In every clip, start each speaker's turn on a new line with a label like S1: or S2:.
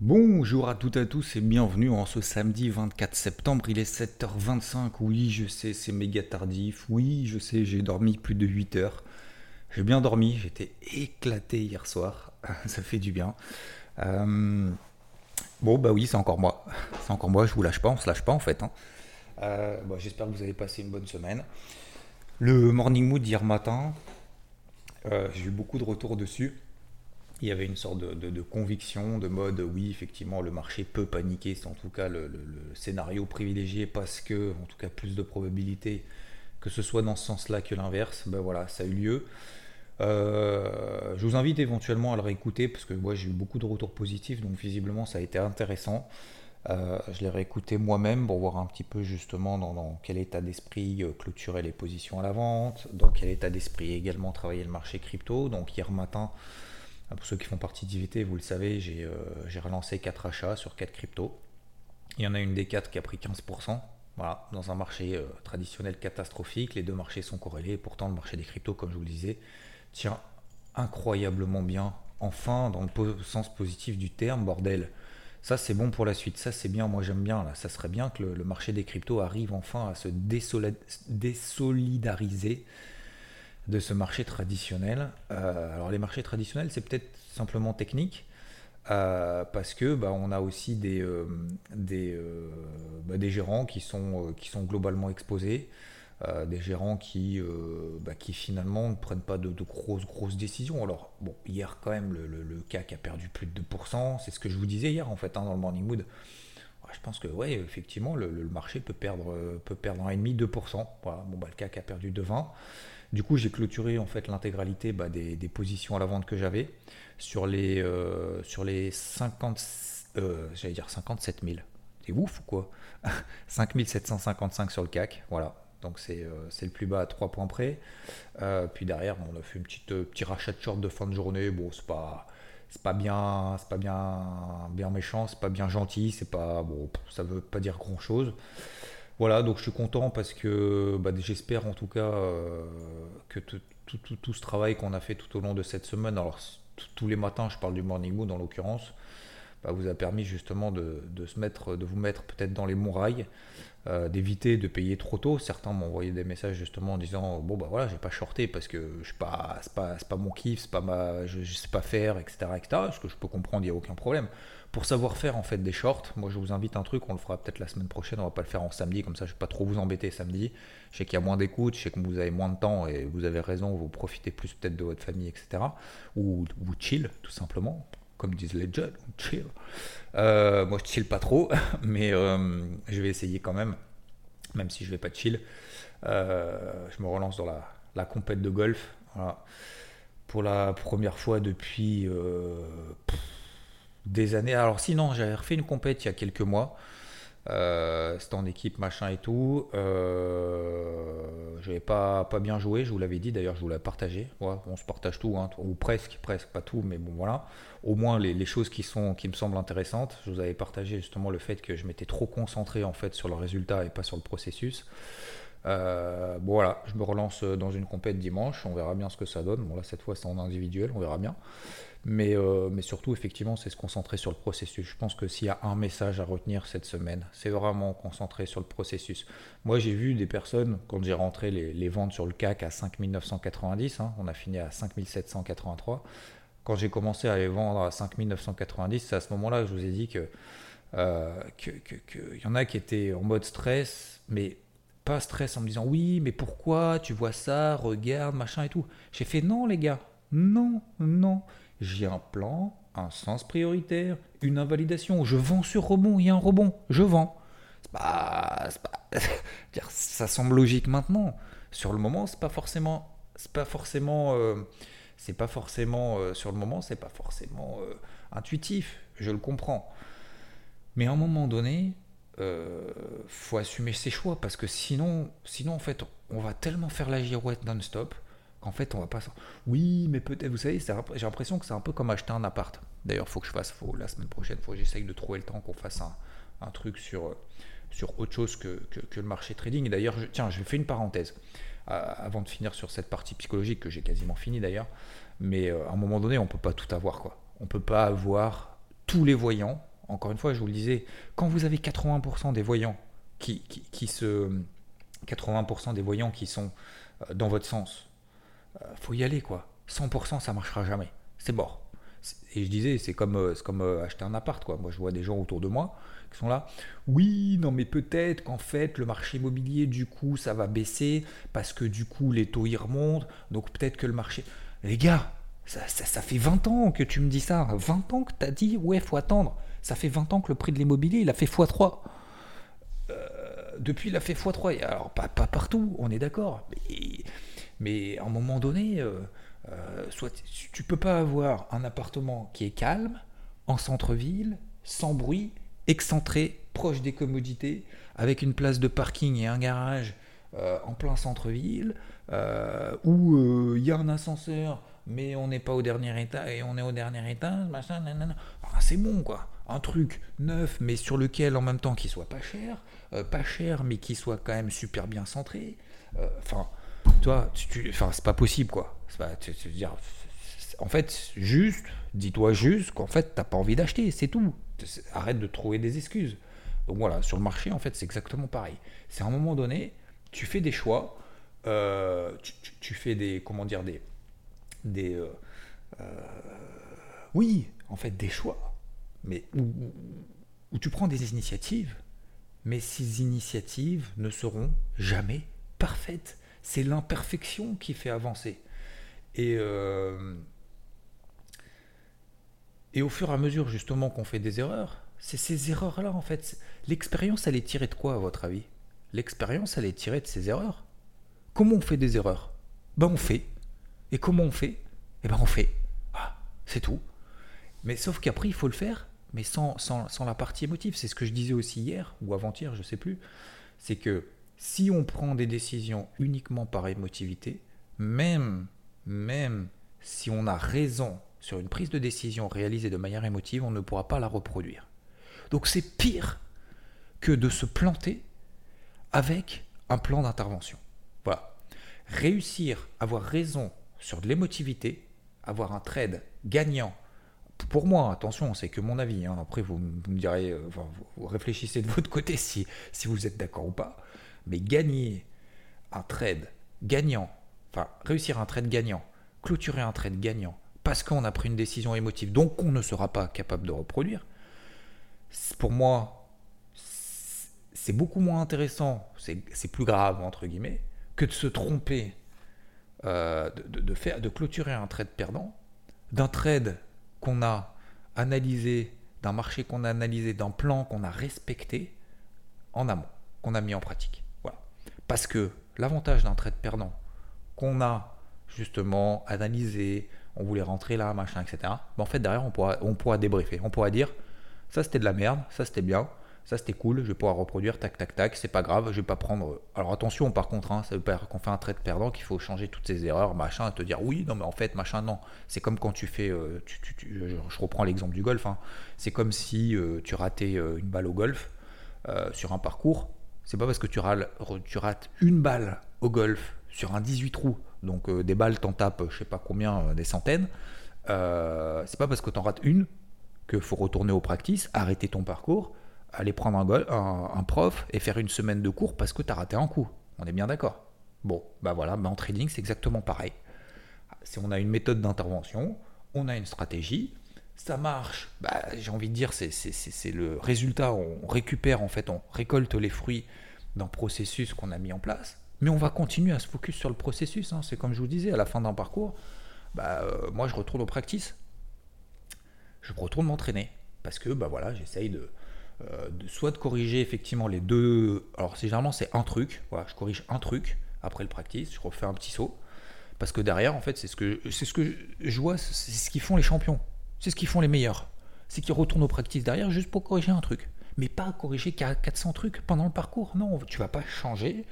S1: Bonjour à toutes et à tous et bienvenue en ce samedi 24 septembre. Il est 7h25. Oui, je sais, c'est méga tardif. Oui, je sais, j'ai dormi plus de 8 heures. J'ai bien dormi, j'étais éclaté hier soir. Ça fait du bien. Euh, Bon, bah oui, c'est encore moi. C'est encore moi, je vous lâche pas, on se lâche pas en fait. hein. Euh, J'espère que vous avez passé une bonne semaine. Le morning mood d'hier matin, euh, j'ai eu beaucoup de retours dessus. Il y avait une sorte de, conviction, de mode, oui, effectivement, le marché peut paniquer, c'est en tout cas le, scénario privilégié parce que, en tout cas, plus de probabilité que ce soit dans ce sens-là que l'inverse. Ben voilà, ça a eu lieu. Euh, je vous invite éventuellement à le réécouter parce que moi j'ai eu beaucoup de retours positifs, donc visiblement ça a été intéressant. Euh, je l'ai réécouté moi-même pour voir un petit peu justement dans, quel état d'esprit euh, clôturer les positions à la vente, dans quel état d'esprit également travailler le marché crypto. Donc hier matin, pour ceux qui font partie d'IVT, vous le savez, j'ai euh, relancé 4 achats sur 4 cryptos. Il y en a une des 4 qui a pris 15%. Voilà, dans un marché euh, traditionnel catastrophique, les deux marchés sont corrélés. Pourtant, le marché des cryptos, comme je vous le disais, tient incroyablement bien. Enfin, dans le sens positif du terme, bordel. Ça, c'est bon pour la suite. Ça, c'est bien. Moi, j'aime bien. Là. Ça serait bien que le, le marché des cryptos arrive enfin à se désolidariser de ce marché traditionnel. Euh, alors, les marchés traditionnels, c'est peut-être simplement technique. euh, parce que bah, on a aussi des, euh, bah, gérants qui sont, globalement exposés, des gérants qui, bah, qui finalement ne prennent pas de, grosses grosses décisions. Alors bon, hier quand même le CAC a perdu plus de 2%, c'est ce que je vous disais hier en fait hein, dans le morning mood. Je pense que ouais, effectivement, le, marché peut perdre, euh, peut perdre 1,5, 2%. Voilà, bon, bah, le CAC a perdu 2,20. Du coup, j'ai clôturé en fait l'intégralité bah, des, positions à la vente que j'avais sur les, euh, sur les 50, euh, j'allais dire 57 000. C'est ouf ou quoi? 5755 sur le CAC, voilà. Donc c'est le plus bas à 3 points près. Puis derrière, on a fait un petit, petit rachat de short de fin de journée. Bon, c'est pas c'est pas bien c'est pas bien méchant c'est pas bien gentil c'est pas bon ça veut pas dire grand chose voilà donc je suis content parce que bah, j'espère en tout cas euh, que tout, tout, tout- tout ce travail qu'on a fait tout au long de cette semaine alors tous les matins je parle du morning mood en l'occurrence bah, vous a permis justement de, de se mettre de vous mettre peut-être dans les rails euh, d'éviter de payer trop tôt. Certains m'ont envoyé des messages justement en disant bon bah voilà j'ai pas shorté parce que je suis pas c'est pas mon kiff, c'est pas ma je, je sais pas faire etc etc. Ce que je peux comprendre, il y a aucun problème. Pour savoir faire en fait des shorts, moi je vous invite un truc, on le fera peut-être la semaine prochaine, on va pas le faire en samedi comme ça je vais pas trop vous embêter samedi. Je sais qu'il y a moins d'écoute, je sais que vous avez moins de temps et vous avez raison, vous profitez plus peut-être de votre famille etc. Ou, ou chill tout simplement comme disent les jeunes, chill. Euh, moi, je chill pas trop, mais euh, je vais essayer quand même, même si je vais pas chill. Euh, je me relance dans la, compète de golf. Voilà. Pour la première fois depuis des années. Alors, sinon, j'avais refait une compète il y a quelques mois. C'était en équipe, machin et tout. J'avais pas, pas bien joué, je vous l'avais dit, d'ailleurs, je vous l'ai partagé. On se partage tout, hein, ou presque, presque, pas tout, mais bon, voilà. Au moins les, choses qui, sont, qui me semblent intéressantes. Je vous avais partagé justement le fait que je m'étais trop concentré en fait sur le résultat et pas sur le processus. Euh, bon voilà, je me relance dans une compète dimanche, on verra bien ce que ça donne. Bon là cette fois c'est en individuel, on verra bien. Mais, euh, mais surtout effectivement c'est se concentrer sur le processus. Je pense que s'il y a un message à retenir cette semaine, c'est vraiment concentrer sur le processus. Moi j'ai vu des personnes, quand j'ai rentré les, les ventes sur le CAC à 5990, hein, on a fini à 5783, quand j'ai commencé à les vendre à 5990, c'est à ce moment-là que je vous ai dit que euh, qu'il y en a qui étaient en mode stress, mais pas stress en me disant oui, mais pourquoi tu vois ça, regarde, machin et tout. J'ai fait non, les gars, non, non. J'ai un plan, un sens prioritaire, une invalidation. Je vends sur rebond, il y a un rebond, je vends. Pas, pas- ça semble logique maintenant. Sur le moment, c'est pas forcément, c'est pas forcément, euh, c'est pas forcément euh, sur le moment, c'est pas forcément euh, intuitif, je le comprends. Mais à un moment donné, euh, faut assumer ses choix parce que sinon, sinon en fait, on va tellement faire la girouette non-stop qu'en fait, on va pas. Oui, mais peut-être, vous savez, j'ai l'impression que c'est un peu comme acheter un appart. D'ailleurs, faut que je fasse, faut la semaine prochaine, faut que j'essaye de trouver le temps qu'on fasse un, truc sur autre chose que, le marché trading. D'ailleurs, tiens, je fais une parenthèse avant de finir sur cette partie psychologique que j'ai quasiment fini d'ailleurs. Mais euh, à un moment donné, on ne peut pas tout avoir. Quoi. On peut pas avoir tous les voyants. Encore une fois, je vous le disais, quand vous avez 80% des voyants qui, qui, se. 80% des voyants qui sont euh, dans votre sens, euh, faut y aller quoi. 100% ça marchera jamais. C'est mort. Et je disais, c'est comme, comme acheter un appart quoi. Moi je vois des gens autour de moi qui sont là. Oui, non mais peut-être qu'en fait le marché immobilier du coup ça va baisser parce que du coup les taux y remontent. Donc peut-être que le marché... Les gars, ça, fait 20 ans que tu me dis ça. 20 ans que tu as dit, ouais, faut attendre. Ça fait 20 ans que le prix de l'immobilier, il a fait x3. Euh, depuis, il a fait x3. Alors, pas, pas partout, on est d'accord. Mais, mais, à un moment donné, euh, euh, tu peux pas avoir un appartement qui est calme, en centre-ville, sans bruit, excentré, proche des commodités, avec une place de parking et un garage en plein centre-ville, euh, où il euh, y a un ascenseur, mais on n'est pas au dernier état et on est au dernier étage, machin, ah, c'est bon quoi. Un truc neuf, mais sur lequel en même temps qu'il soit pas cher, euh, pas cher, mais qui soit quand même super bien centré. Enfin, toi, tu, enfin, c'est pas possible quoi. Pas, tu, dire, en fait, juste, dis-toi juste qu'en fait, t'as pas envie d'acheter, c'est tout. Arrête de trouver des excuses. Donc voilà, sur le marché, en fait, c'est exactement pareil. C'est à un moment donné, tu fais des choix, euh, tu, fais des, comment dire, des, des euh, euh, oui, en fait, des choix, mais où, tu prends des initiatives, mais ces initiatives ne seront jamais parfaites. C'est l'imperfection qui fait avancer. Et, et au fur et à mesure, justement, qu'on fait des erreurs, c'est ces erreurs-là, en fait. L'expérience, elle est tirée de quoi, à votre avis? L'expérience, elle est tirée de ces erreurs. Comment on fait des erreurs? Ben on fait. Et comment on fait? Eh ben on fait. Ah, c'est tout. Mais sauf qu'après, il faut le faire, mais sans, sans, la partie émotive. C'est ce que je disais aussi hier, ou avant-hier, je sais plus. C'est que si on prend des décisions uniquement par émotivité, même, même si on a raison sur une prise de décision réalisée de manière émotive, on ne pourra pas la reproduire. Donc c'est pire que de se planter avec un plan d'intervention. Voilà. Réussir, avoir raison sur de l'émotivité, avoir un trade gagnant. Pour moi, attention, c'est que mon avis. Hein. Après, vous, me direz, euh, vous, réfléchissez de votre côté si, si vous êtes d'accord ou pas. Mais gagner un trade gagnant, enfin réussir un trade gagnant, clôturer un trade gagnant, parce qu'on a pris une décision émotive, donc on ne sera pas capable de reproduire. Pour moi, c'est beaucoup moins intéressant, c'est plus grave entre guillemets, que de se tromper, euh, de, faire, de clôturer un trade perdant, d'un trade qu'on a analysé, d'un marché qu'on a analysé, d'un plan qu'on a respecté en amont, qu'on a mis en pratique. Voilà. Parce que l'avantage d'un trade perdant qu'on a justement analysé, on voulait rentrer là, machin, etc. Ben en fait, derrière, on pourra, on débriefer. On pourra dire, ça c'était de la merde, ça c'était bien, ça c'était cool, je vais pouvoir reproduire, tac, tac, tac, c'est pas grave, je vais pas prendre. Alors attention, par contre, hein, ça veut pas dire qu'on fait un trait de perdant, qu'il faut changer toutes ces erreurs, machin, et te dire oui, non, mais en fait, machin, non. C'est comme quand tu fais. Euh, je reprends l'exemple du golf, hein. c'est comme si euh, tu ratais euh, une balle au golf sur un parcours. C'est pas parce que tu, tu rates une balle au golf sur un 18 trous, donc des balles t'en tapes, je sais pas combien, des centaines. c'est pas parce que t'en rates une qu'il faut retourner au practice, arrêter ton parcours aller prendre un, un, prof et faire une semaine de cours parce que tu as raté un coup. On est bien d'accord. Bon, bah voilà, bah en trading, c'est exactement pareil. Si on a une méthode d'intervention, on a une stratégie, ça marche, bah, j'ai envie de dire, c'est le résultat, on récupère en fait, on récolte les fruits d'un processus qu'on a mis en place, mais on va continuer à se focus sur le processus. Hein. C'est comme je vous disais, à la fin d'un parcours, bah, euh, moi je retourne au practice. Je retourne m'entraîner parce que bah, voilà, j'essaye de, euh, soit de corriger effectivement les deux. Alors, généralement, c'est un truc. Voilà, je corrige un truc après le practice, je refais un petit saut. Parce que derrière, en fait, c'est ce que, c'est ce que je vois, c'est ce qu'ils font les champions. C'est ce qu'ils font les meilleurs. C'est qu'ils retournent au practice derrière juste pour corriger un truc. Mais pas corriger 400 trucs pendant le parcours. Non, tu vas pas changer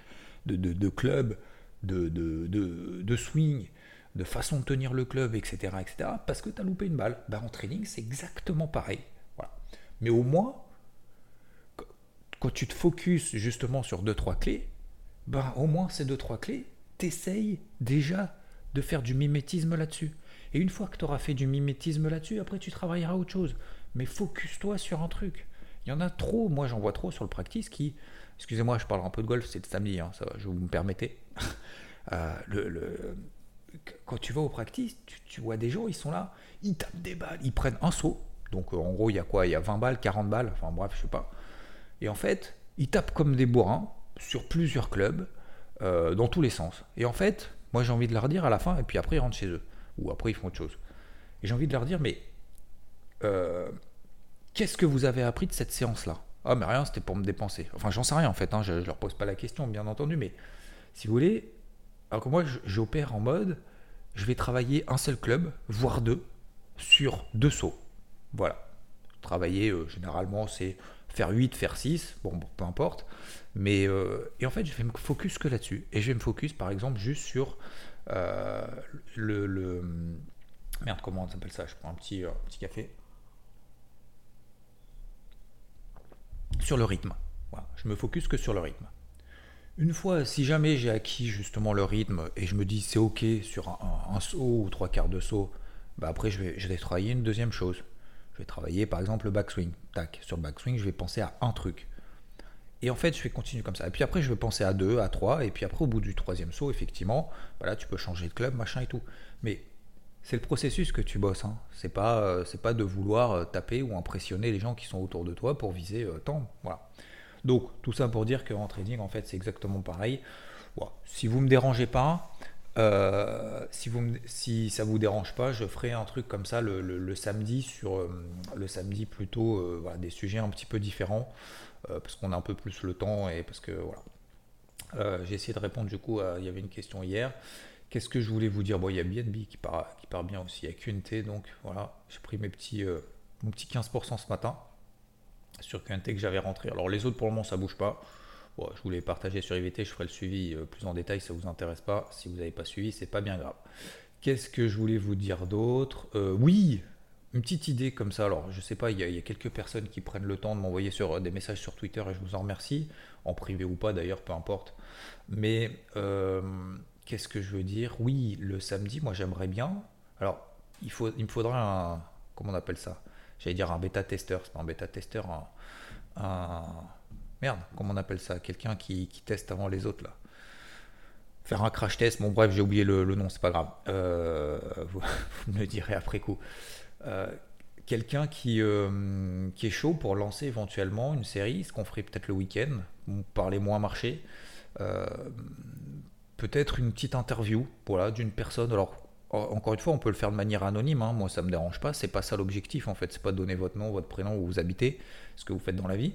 S1: de, club, de, swing, de façon de tenir le club, etc. etc. parce que tu as loupé une balle. Bah, en training, c'est exactement pareil. Voilà. Mais au moins, quand tu te focuses justement sur 2-3 clés, bah, au moins ces 2-3 clés, t'essayes déjà de faire du mimétisme là-dessus. Et une fois que tu auras fait du mimétisme là-dessus, après tu travailleras autre chose. Mais focus-toi sur un truc. Il y en a trop, moi j'en vois trop sur le practice qui, excusez-moi, je parle un peu de golf, c'est le samedi, hein, ça, je vous me permettez. Euh, le, quand tu vas au practice, tu, vois des gens, ils sont là, ils tapent des balles, ils prennent un saut. Donc euh, en gros, il y a quoi? Il y a 20 balles, 40 balles, enfin bref, je sais pas. Et en fait, ils tapent comme des bourrins sur plusieurs clubs, euh, dans tous les sens. Et en fait, moi j'ai envie de leur dire à la fin, et puis après ils rentrent chez eux, ou après ils font autre chose. Et j'ai envie de leur dire, mais qu'est-ce que vous avez appris de cette séance-là? Ah, mais rien, c'était pour me dépenser. Enfin, j'en sais rien en fait, hein, je ne leur pose pas la question, bien entendu, mais si vous voulez, alors que moi, j'opère en mode, je vais travailler un seul club, voire deux, sur deux sauts. Voilà. Travailler, euh, généralement, c'est faire 8, faire 6, bon, peu importe. Mais, euh, et en fait, je vais me focus que là-dessus. Et je vais me focus, par exemple, juste sur euh, le, le, Merde, comment on s'appelle ça? Je prends un petit, un petit café. Sur le rythme. Je me focus que sur le rythme. Une fois, si jamais j'ai acquis justement le rythme et je me dis c'est ok sur un, saut ou trois quarts de saut, bah après je vais, travailler une deuxième chose. Je vais travailler par exemple le backswing. Tac, sur le backswing, je vais penser à un truc. Et en fait, je vais continuer comme ça. Et puis après, je vais penser à deux, à trois. Et puis après, au bout du troisième saut, effectivement, voilà, tu peux changer de club, machin et tout. Mais c'est le processus que tu bosses. Hein. C'est pas, euh, de vouloir euh, taper ou impressionner les gens qui sont autour de toi pour viser euh, tant. Voilà. Donc tout ça pour dire qu'en trading, en fait, c'est exactement pareil. Si vous me dérangez pas, si, vous vous dérange pas, je ferai un truc comme ça le, samedi sur le samedi plutôt des sujets un petit peu différents parce qu'on a un peu plus le temps et parce que voilà. J'ai essayé de répondre du coup à, il y avait une question hier. Qu'est-ce que je voulais vous dire? Bon, il y a BNB qui part, qui part bien aussi. Il y a QNT, donc voilà, j'ai pris mes petits, euh, mon petit 15% ce matin sur QNT que j'avais rentré. Alors les autres, pour le moment, ça bouge pas. Bon, je voulais partager sur IVT, je ferai le suivi euh, plus en détail si ça vous intéresse pas. Si vous n'avez pas suivi, c'est pas bien grave. Qu'est-ce que je voulais vous dire d'autre? Euh, Oui, une petite idée comme ça. Alors, je sais pas, il y, a, quelques personnes qui prennent le temps de m'envoyer sur des messages sur Twitter et je vous en remercie, en privé ou pas d'ailleurs, peu importe. Mais Qu'est-ce que je veux dire? Oui, le samedi, moi j'aimerais bien. Alors, il, faut, il me faudra un. Comment on appelle ça? J'allais dire un bêta-testeur. C'est pas un bêta-testeur, un, Merde, comment on appelle ça? Quelqu'un qui, teste avant les autres là. Faire un crash test. Bon, bref, j'ai oublié le, nom, c'est pas grave. Euh, vous, me le direz après coup. Euh, quelqu'un qui, euh, qui est chaud pour lancer éventuellement une série, ce qu'on ferait peut-être le week-end, parler moins marché peut-être une petite interview voilà, d'une personne. Alors, encore une fois, on peut le faire de manière anonyme. Hein. Moi, ça me dérange pas. C'est pas ça l'objectif en fait. C'est pas de donner votre nom, votre prénom, où vous habitez, ce que vous faites dans la vie.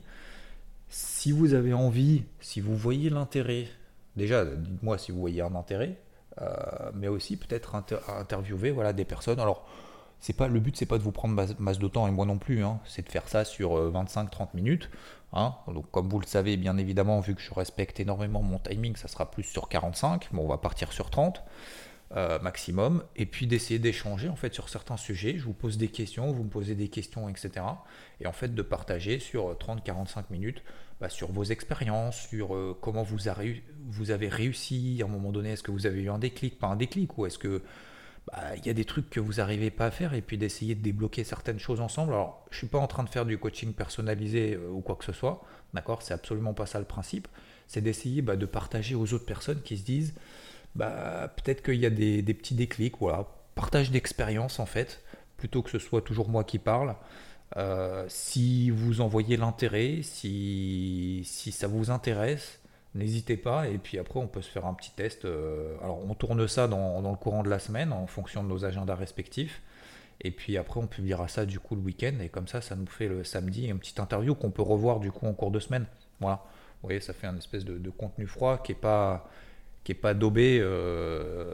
S1: Si vous avez envie, si vous voyez l'intérêt, déjà, dites-moi si vous voyez un intérêt, euh, mais aussi peut-être interviewer voilà des personnes. Alors, c'est pas le but, c'est pas de vous prendre masse, de temps et moi non plus. Hein. c'est de faire ça sur 25-30 euh, minutes. Hein. Donc, comme vous le savez, bien évidemment, vu que je respecte énormément mon timing, ça sera plus sur 45. Bon, on va partir sur 30 euh, maximum. Et puis d'essayer d'échanger en fait sur certains sujets. Je vous pose des questions, vous me posez des questions, etc. Et en fait de partager sur 30-45 minutes bah, sur vos expériences, sur euh, comment vous, vous avez réussi à un moment donné. Est-ce que vous avez eu un déclic, pas un déclic, ou est-ce que bah, il y a des trucs que vous n'arrivez pas à faire et puis d'essayer de débloquer certaines choses ensemble. Alors, je ne suis pas en train de faire du coaching personnalisé euh, ou quoi que ce soit, d'accord? C'est absolument pas ça le principe. C'est d'essayer bah, de partager aux autres personnes qui se disent, bah, peut-être qu'il y a des, petits déclics, voilà, partage d'expérience en fait, plutôt que ce soit toujours moi qui parle. Euh, si vous en voyez l'intérêt, si, si ça vous intéresse, N'hésitez pas, et puis après on peut se faire un petit test. Euh, alors on tourne ça dans, le courant de la semaine en fonction de nos agendas respectifs. Et puis après on publiera ça du coup le week-end, et comme ça ça nous fait le samedi une petite interview qu'on peut revoir du coup en cours de semaine. Voilà, vous voyez, ça fait un espèce de, contenu froid qui est pas qui pas daubé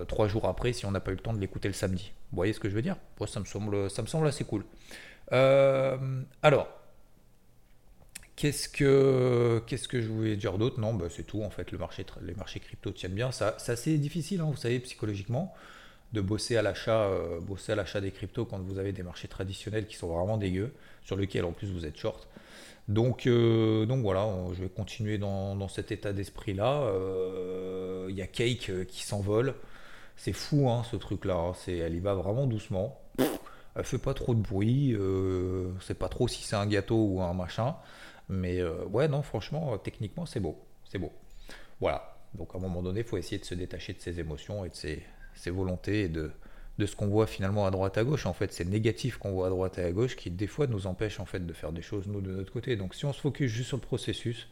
S1: trois jours après si on n'a pas eu le temps de l'écouter le samedi. Vous voyez ce que je veux dire? Ça, me semble, ça me semble assez cool. alors, Qu'est-ce que, qu'est-ce que je voulais dire d'autre? Non, bah, c'est tout en fait. Le marché, les marchés crypto tiennent bien. Ça, c'est assez difficile, hein, vous savez, psychologiquement, de bosser à l'achat, euh, bosser à l'achat des cryptos quand vous avez des marchés traditionnels qui sont vraiment dégueux, sur lesquels en plus vous êtes short. Donc, euh, donc voilà, je vais continuer dans, cet état d'esprit-là. Euh, il y a Cake qui s'envole. C'est fou hein, ce truc-là. Hein. Elle y va vraiment doucement. Elle fait pas trop de bruit. c'est pas trop si c'est un gâteau ou un machin. Mais euh, ouais, non, franchement, euh, techniquement, c'est beau. C'est beau. Voilà. Donc à un moment donné, il faut essayer de se détacher de ses émotions et de ses, volontés et de, de ce qu'on voit finalement à droite à gauche. En fait, c'est négatif qu'on voit à droite et à gauche qui des fois nous empêche en fait de faire des choses nous de notre côté. Donc si on se focus juste sur le processus,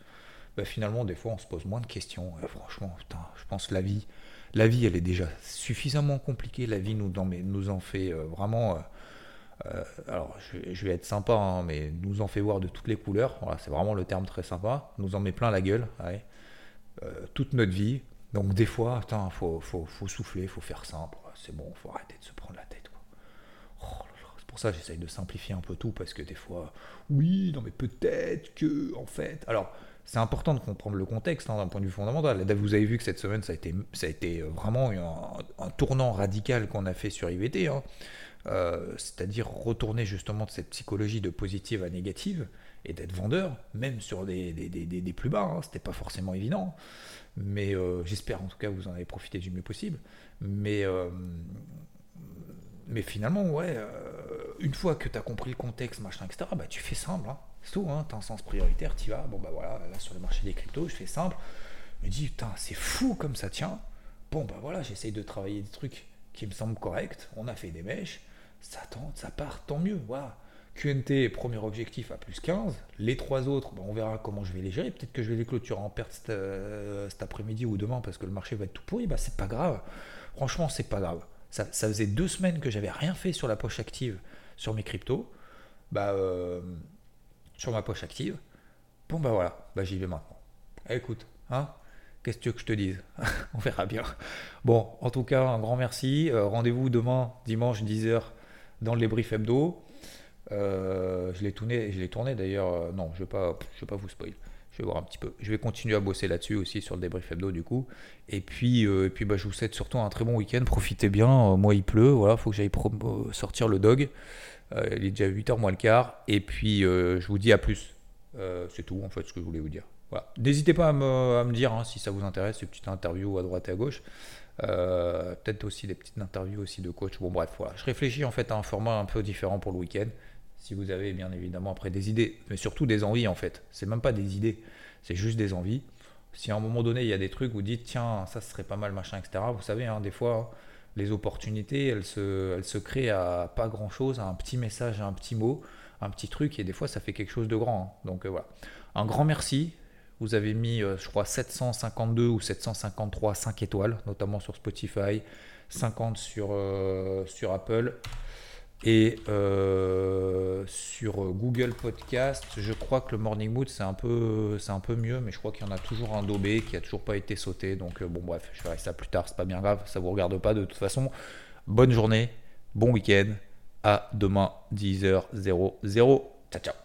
S1: bah, finalement des fois on se pose moins de questions. franchement, putain, je pense que la vie, la vie elle est déjà suffisamment compliquée. La vie nous en, nous en fait euh, vraiment euh, alors, je, vais être sympa, hein, mais nous en fait voir de toutes les couleurs. Voilà, c'est vraiment le terme très sympa. Nous en met plein la gueule. Euh, toute notre vie. Donc, des fois, il faut, faut, faut, souffler, faut faire simple. C'est bon, faut arrêter de se prendre la tête. Oh c'est pour ça que j'essaye de simplifier un peu tout, parce que des fois, oui, non, mais peut-être que, en fait. Alors, c'est important de comprendre le contexte hein, d'un point de vue fondamental. Vous avez vu que cette semaine, ça a été, ça a été vraiment un, tournant radical qu'on a fait sur IVT. Hein. Euh, c'est-à-dire retourner justement de cette psychologie de positive à négative et d'être vendeur, même sur des, des, plus bas. Hein, C'était pas forcément évident, mais euh, j'espère en tout cas que vous en avez profité du mieux possible. Mais, euh, finalement, ouais, une fois que tu as compris le contexte, machin, etc., bah, tu fais simple. Hein, c'est tout, hein, tu un sens prioritaire, tu vas. Bon, bah voilà, là sur le marché des cryptos, je fais simple. Je me dis, putain, c'est fou comme ça tient. Bon, bah voilà, j'essaye de travailler des trucs qui me semblent corrects. On a fait des mèches ça tente, ça part, tant mieux. QNT, premier objectif à plus 15. Les trois autres, ben, on verra comment je vais les gérer. Peut-être que je vais les clôturer en perte cet, euh, après-midi ou demain parce que le marché va être tout pourri. Bah, c'est pas grave. Franchement, c'est pas grave. Ça, faisait deux semaines que j'avais rien fait sur la poche active sur mes cryptos. Bah, euh, sur ma poche active. Bon, bah voilà, bah, j'y vais maintenant. écoute, hein, Qu'est-ce que tu veux que je te dise? On verra bien. Bon, en tout cas, un grand merci. Euh, rendez-vous demain, dimanche, 10h dans le débrief hebdo. Euh, je l'ai tourné, je l'ai tourné d'ailleurs. Euh, non, je vais pas, je vais pas vous spoil. Je vais voir un petit peu. Je vais continuer à bosser là-dessus aussi sur le débrief hebdo du coup. Et puis, euh, et puis bah, je vous souhaite surtout un très bon week-end. Profitez bien. moi, il pleut. Voilà, faut que j'aille sortir le dog. il est déjà 8h moins le quart. Et puis, je vous dis à plus. c'est tout en fait ce que je voulais vous dire. Voilà. N'hésitez pas à me, dire hein, si ça vous intéresse, une petite interview à droite et à gauche. Euh, peut-être aussi des petites interviews aussi de coach. Bon bref, voilà. Je réfléchis en fait à un format un peu différent pour le week-end. Si vous avez bien évidemment après des idées, mais surtout des envies en fait. C'est même pas des idées, c'est juste des envies. Si à un moment donné il y a des trucs, vous dites tiens ça serait pas mal machin etc. Vous savez hein, des fois les opportunités elles se, elles se créent à pas grand chose, à un petit message, à un petit mot, un petit truc et des fois ça fait quelque chose de grand. Hein. Donc euh, voilà. Un grand merci. Vous avez mis, euh, je crois, 752 ou 753 5 étoiles, notamment sur Spotify, 50 sur, euh, sur Apple et euh, sur Google Podcast. Je crois que le Morning Mood, c'est un, peu, un peu mieux, mais je crois qu'il y en a toujours un daubé qui a toujours pas été sauté. Donc, bon, bref, je ferai ça plus tard, c'est pas bien grave, ça vous regarde pas de toute façon. Bonne journée, bon week-end, à demain 10h00. Ciao, ciao.